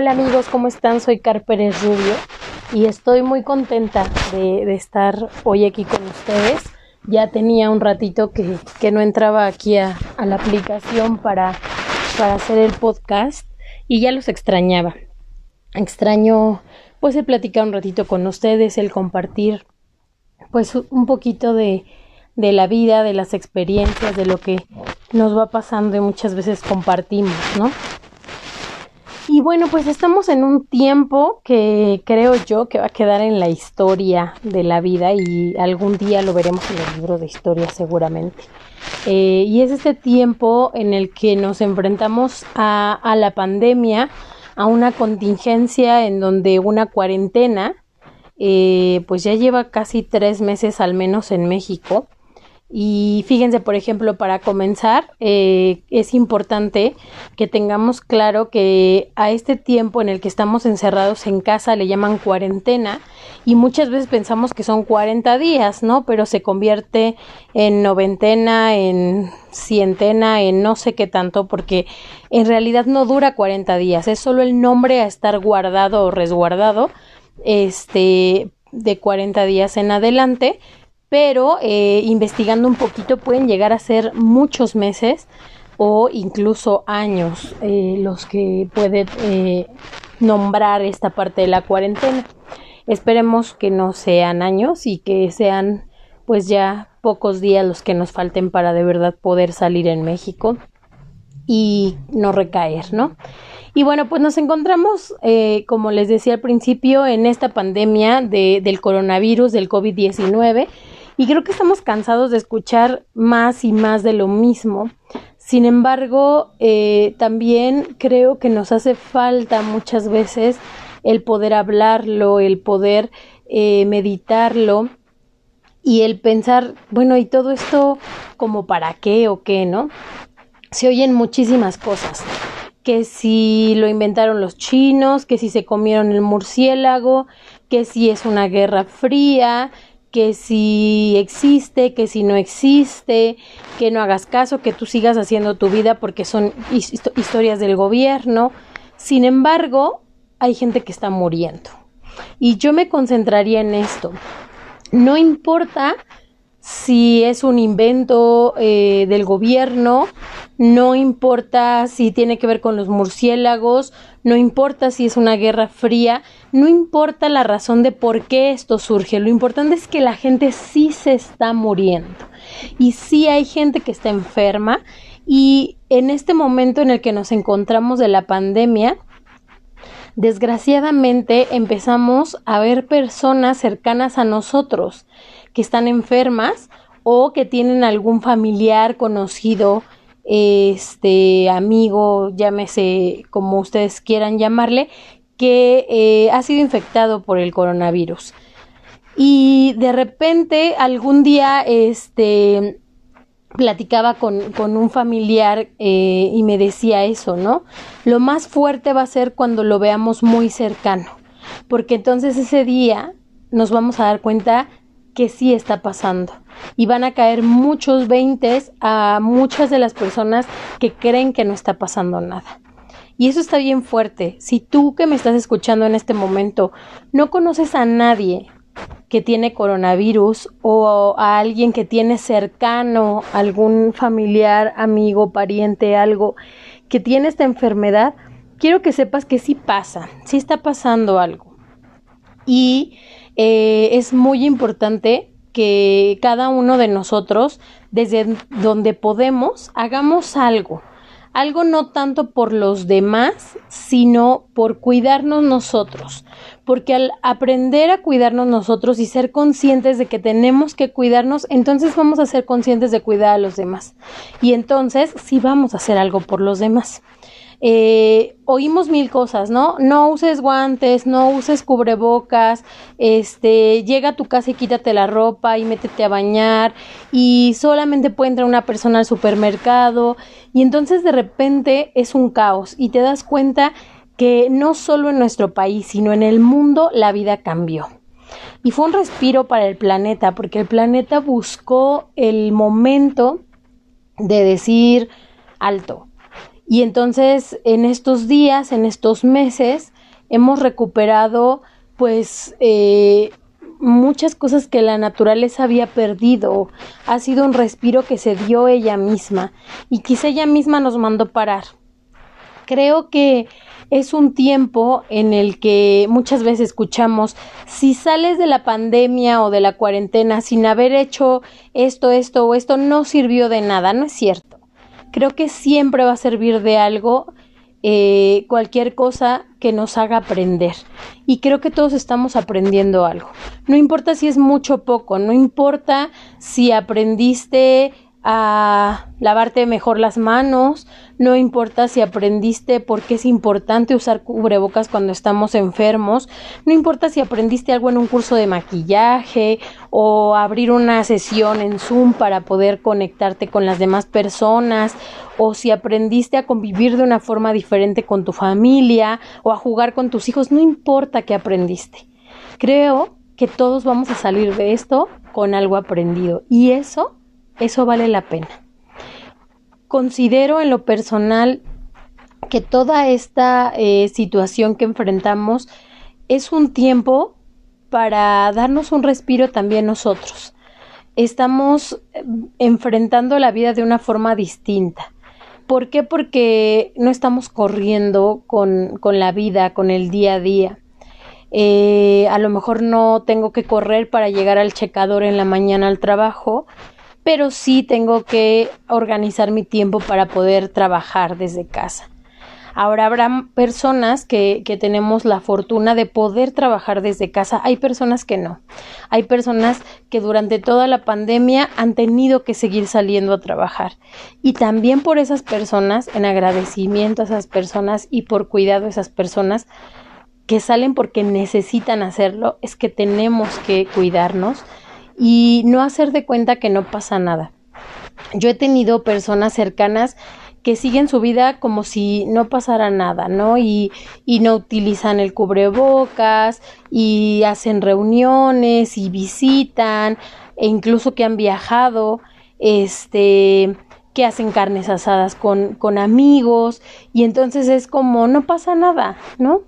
Hola amigos, ¿cómo están? Soy Carpérez Rubio y estoy muy contenta de, estar hoy aquí con ustedes. Ya tenía un ratito que, no entraba aquí a, la aplicación para, para hacer el podcast y ya los extrañaba. Extraño pues el platicar un ratito con ustedes, el compartir pues un poquito de, de la vida, de las experiencias, de lo que nos va pasando y muchas veces compartimos, ¿no? Y bueno, pues estamos en un tiempo que creo yo que va a quedar en la historia de la vida y algún día lo veremos en el libro de historia seguramente. Eh, y es este tiempo en el que nos enfrentamos a, a la pandemia, a una contingencia en donde una cuarentena, eh, pues ya lleva casi tres meses al menos en México y fíjense, por ejemplo, para comenzar, eh, es importante que tengamos claro que a este tiempo en el que estamos encerrados en casa le llaman cuarentena y muchas veces pensamos que son 40 días, ¿no? Pero se convierte en noventena, en cientena, en no sé qué tanto, porque en realidad no dura 40 días, es solo el nombre a estar guardado o resguardado, este, de 40 días en adelante pero eh, investigando un poquito pueden llegar a ser muchos meses o incluso años eh, los que puede eh, nombrar esta parte de la cuarentena. Esperemos que no sean años y que sean pues ya pocos días los que nos falten para de verdad poder salir en México y no recaer, ¿no? Y bueno, pues nos encontramos, como les decía al principio, en esta pandemia de, del coronavirus, del COVID-19, y creo que estamos cansados de escuchar más y más de lo mismo. Sin embargo, eh, también creo que nos hace falta muchas veces el poder hablarlo, el poder eh, meditarlo y el pensar, bueno, ¿y todo esto como para qué o qué, no? Se oyen muchísimas cosas que si lo inventaron los chinos, que si se comieron el murciélago, que si es una guerra fría, que si existe, que si no existe, que no hagas caso, que tú sigas haciendo tu vida porque son historias del gobierno. Sin embargo, hay gente que está muriendo. Y yo me concentraría en esto. No importa si es un invento eh, del gobierno, no importa si tiene que ver con los murciélagos, no importa si es una guerra fría, no importa la razón de por qué esto surge, lo importante es que la gente sí se está muriendo. Y sí hay gente que está enferma y en este momento en el que nos encontramos de la pandemia, desgraciadamente empezamos a ver personas cercanas a nosotros que están enfermas o que tienen algún familiar conocido, este amigo, llámese como ustedes quieran llamarle, que eh, ha sido infectado por el coronavirus. Y de repente algún día este platicaba con, con un familiar eh, y me decía eso, ¿no? Lo más fuerte va a ser cuando lo veamos muy cercano, porque entonces ese día nos vamos a dar cuenta que sí está pasando. Y van a caer muchos veintes a muchas de las personas que creen que no está pasando nada. Y eso está bien fuerte. Si tú que me estás escuchando en este momento no conoces a nadie que tiene coronavirus o a alguien que tiene cercano, algún familiar, amigo, pariente, algo que tiene esta enfermedad, quiero que sepas que sí pasa, sí está pasando algo. Y eh, es muy importante que cada uno de nosotros, desde donde podemos, hagamos algo. Algo no tanto por los demás, sino por cuidarnos nosotros. Porque al aprender a cuidarnos nosotros y ser conscientes de que tenemos que cuidarnos, entonces vamos a ser conscientes de cuidar a los demás. Y entonces sí vamos a hacer algo por los demás eh, oímos mil cosas, ¿no? No uses guantes, no uses cubrebocas, este, llega a tu casa y quítate la ropa y métete a bañar y solamente puede entrar una persona al supermercado y entonces de repente es un caos y te das cuenta que no solo en nuestro país, sino en el mundo la vida cambió. Y fue un respiro para el planeta, porque el planeta buscó el momento de decir alto, Y entonces en estos días, en estos meses, hemos recuperado pues eh, muchas cosas que la naturaleza había perdido. Ha sido un respiro que se dio ella misma y quizá ella misma nos mandó parar. Creo que es un tiempo en el que muchas veces escuchamos, si sales de la pandemia o de la cuarentena sin haber hecho esto, esto o esto, no sirvió de nada, no es cierto. Creo que siempre va a servir de algo eh, cualquier cosa que nos haga aprender. Y creo que todos estamos aprendiendo algo. No importa si es mucho o poco, no importa si aprendiste a lavarte mejor las manos, no importa si aprendiste por qué es importante usar cubrebocas cuando estamos enfermos, no importa si aprendiste algo en un curso de maquillaje o abrir una sesión en Zoom para poder conectarte con las demás personas o si aprendiste a convivir de una forma diferente con tu familia o a jugar con tus hijos, no importa qué aprendiste. Creo que todos vamos a salir de esto con algo aprendido y eso eso vale la pena. Considero en lo personal que toda esta eh, situación que enfrentamos es un tiempo para darnos un respiro también nosotros. Estamos eh, enfrentando la vida de una forma distinta. ¿Por qué? Porque no estamos corriendo con, la vida, con el día a día. Eh, a lo mejor no tengo que correr para llegar al checador en la mañana al trabajo, pero sí tengo que organizar mi tiempo para poder trabajar desde casa. Ahora habrá personas que, que, tenemos la fortuna de poder trabajar desde casa. Hay personas que no. Hay personas que durante toda la pandemia han tenido que seguir saliendo a trabajar. Y también por esas personas, en agradecimiento a esas personas y por cuidado a esas personas que salen porque necesitan hacerlo, es que tenemos que cuidarnos y no hacer de cuenta que no pasa nada. Yo he tenido personas cercanas que siguen su vida como si no pasara nada, ¿no? Y, y no utilizan el cubrebocas y hacen reuniones y visitan e incluso que han viajado, este, que hacen carnes asadas con, con amigos y entonces es como no pasa nada, ¿no?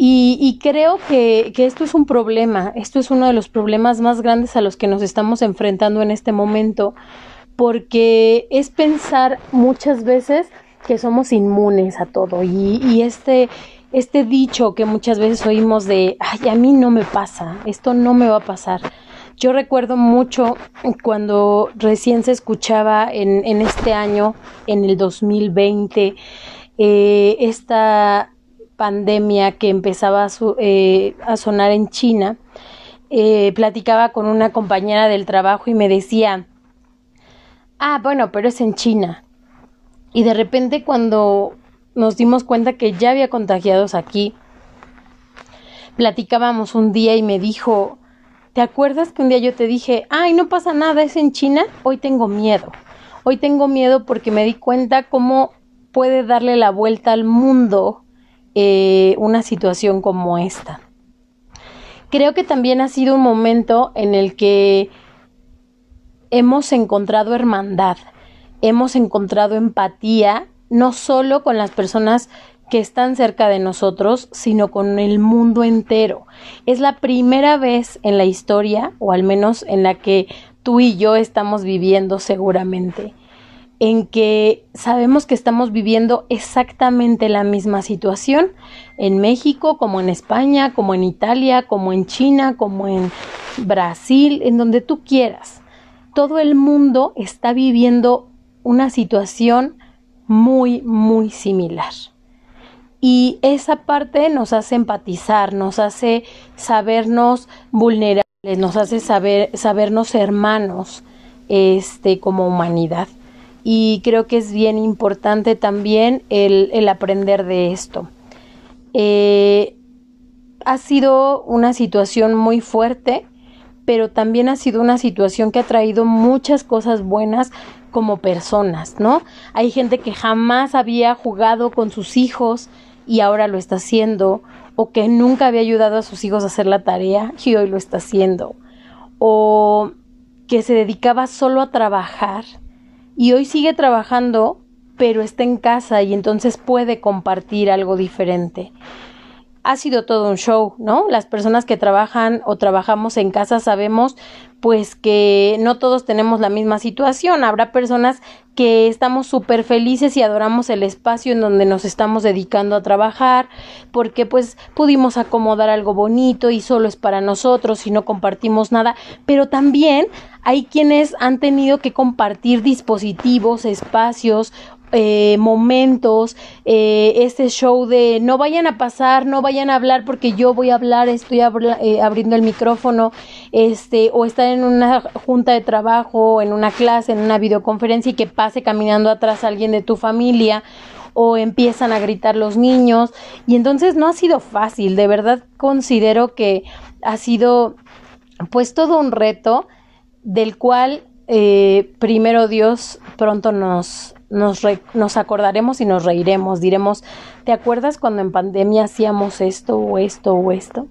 Y, creo que, esto es un problema, esto es uno de los problemas más grandes a los que nos estamos enfrentando en este momento, porque es pensar muchas veces que somos inmunes a todo y, y este, este dicho que muchas veces oímos de, ay, a mí no me pasa, esto no me va a pasar. Yo recuerdo mucho cuando recién se escuchaba en, en este año, en el 2020, eh, esta pandemia que empezaba a, eh, a sonar en China, eh, platicaba con una compañera del trabajo y me decía, ah, bueno, pero es en China. Y de repente cuando nos dimos cuenta que ya había contagiados aquí, platicábamos un día y me dijo, ¿te acuerdas que un día yo te dije, ay, no pasa nada, es en China? Hoy tengo miedo. Hoy tengo miedo porque me di cuenta cómo puede darle la vuelta al mundo eh, una situación como esta. Creo que también ha sido un momento en el que hemos encontrado hermandad, hemos encontrado empatía, no solo con las personas que están cerca de nosotros, sino con el mundo entero. Es la primera vez en la historia, o al menos en la que tú y yo estamos viviendo seguramente, en que sabemos que estamos viviendo exactamente la misma situación en México, como en España, como en Italia, como en China, como en Brasil, en donde tú quieras. Todo el mundo está viviendo una situación muy, muy similar. Y esa parte nos hace empatizar, nos hace sabernos vulnerables, nos hace saber, sabernos hermanos este, como humanidad y creo que es bien importante también el, aprender de esto. Eh, ha sido una situación muy fuerte, pero también ha sido una situación que ha traído muchas cosas buenas como personas, ¿no? Hay gente que jamás había jugado con sus hijos y ahora lo está haciendo, o que nunca había ayudado a sus hijos a hacer la tarea y hoy lo está haciendo, o que se dedicaba solo a trabajar y hoy sigue trabajando, pero está en casa y entonces puede compartir algo diferente ha sido todo un show, ¿no? Las personas que trabajan o trabajamos en casa sabemos pues que no todos tenemos la misma situación. Habrá personas que estamos súper felices y adoramos el espacio en donde nos estamos dedicando a trabajar porque pues pudimos acomodar algo bonito y solo es para nosotros y no compartimos nada, pero también hay quienes han tenido que compartir dispositivos, espacios eh, momentos, eh, este show de no vayan a pasar, no vayan a hablar porque yo voy a hablar, estoy eh, abriendo el micrófono, este, o estar en una junta de trabajo, en una clase, en una videoconferencia y que pase caminando atrás alguien de tu familia o empiezan a gritar los niños. Y entonces no ha sido fácil, de verdad considero que ha sido pues todo un reto del cual eh, primero Dios pronto nos, nos, nos acordaremos y nos reiremos, diremos, ¿te acuerdas cuando en pandemia hacíamos esto o esto o esto?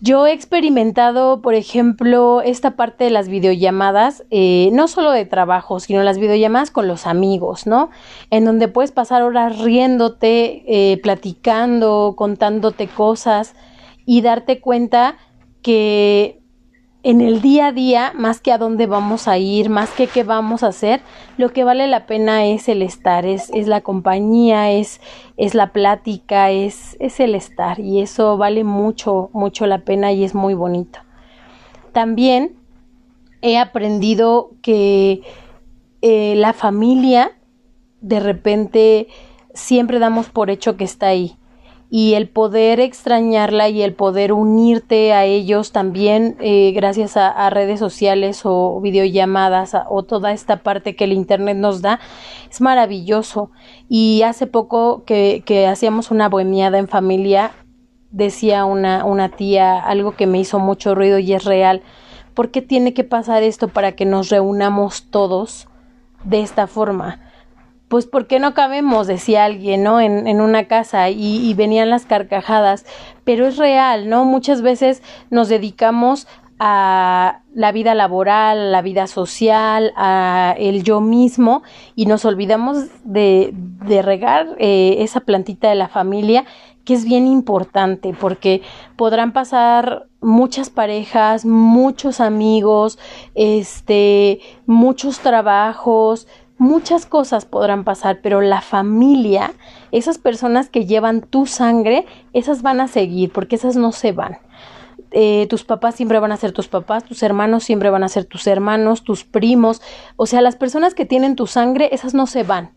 Yo he experimentado, por ejemplo, esta parte de las videollamadas, eh, no solo de trabajo, sino las videollamadas con los amigos, ¿no? En donde puedes pasar horas riéndote, eh, platicando, contándote cosas y darte cuenta que en el día a día, más que a dónde vamos a ir, más que qué vamos a hacer, lo que vale la pena es el estar, es, la compañía, es, la plática, es, es el estar y eso vale mucho, mucho la pena y es muy bonito. También he aprendido que eh, la familia de repente siempre damos por hecho que está ahí y el poder extrañarla y el poder unirte a ellos también eh, gracias a, redes sociales o videollamadas o toda esta parte que el internet nos da es maravilloso y hace poco que, hacíamos una bohemiada en familia decía una, una tía algo que me hizo mucho ruido y es real ¿por qué tiene que pasar esto para que nos reunamos todos de esta forma? Pues ¿por qué no cabemos? decía alguien, ¿no? En, en una casa y, y, venían las carcajadas, pero es real, ¿no? Muchas veces nos dedicamos a la vida laboral, la vida social, a el yo mismo y nos olvidamos de, de regar eh, esa plantita de la familia que es bien importante porque podrán pasar muchas parejas, muchos amigos, este, muchos trabajos, muchas cosas podrán pasar, pero la familia, esas personas que llevan tu sangre, esas van a seguir, porque esas no se van. Eh, tus papás siempre van a ser tus papás, tus hermanos siempre van a ser tus hermanos, tus primos, o sea, las personas que tienen tu sangre, esas no se van.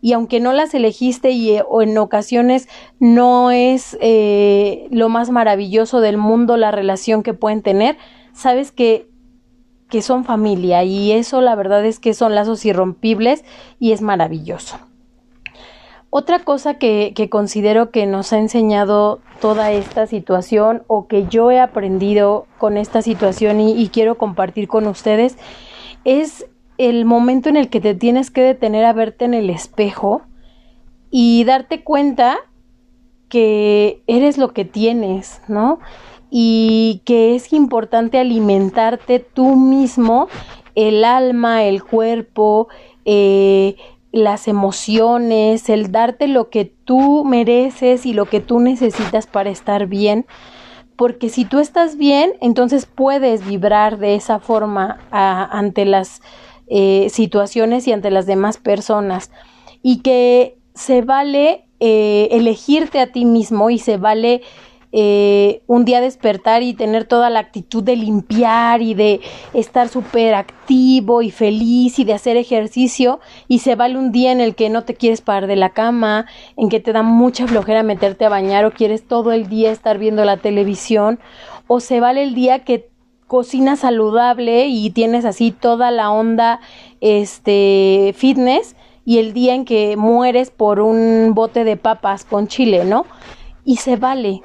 Y aunque no las elegiste y eh, o en ocasiones no es eh, lo más maravilloso del mundo la relación que pueden tener, sabes que que son familia y eso la verdad es que son lazos irrompibles y es maravilloso. Otra cosa que, que, considero que nos ha enseñado toda esta situación o que yo he aprendido con esta situación y, y quiero compartir con ustedes es el momento en el que te tienes que detener a verte en el espejo y darte cuenta que eres lo que tienes, ¿no? Y que es importante alimentarte tú mismo, el alma, el cuerpo, eh, las emociones, el darte lo que tú mereces y lo que tú necesitas para estar bien. Porque si tú estás bien, entonces puedes vibrar de esa forma ante las eh, situaciones y ante las demás personas. Y que se vale eh, elegirte a ti mismo y se vale eh, un día despertar y tener toda la actitud de limpiar y de estar súper activo y feliz y de hacer ejercicio y se vale un día en el que no te quieres parar de la cama, en que te da mucha flojera meterte a bañar o quieres todo el día estar viendo la televisión o se vale el día que cocinas saludable y tienes así toda la onda este fitness y el día en que mueres por un bote de papas con chile, ¿no? Y se vale,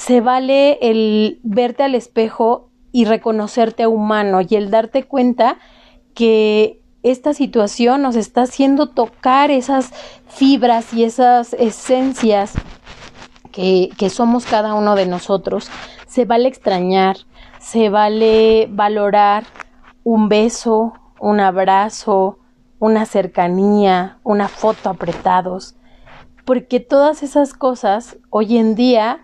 se vale el verte al espejo y reconocerte humano y el darte cuenta que esta situación nos está haciendo tocar esas fibras y esas esencias que, que somos cada uno de nosotros. Se vale extrañar, se vale valorar un beso, un abrazo, una cercanía, una foto apretados, porque todas esas cosas hoy en día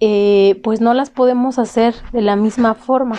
eh, pues no las podemos hacer de la misma forma.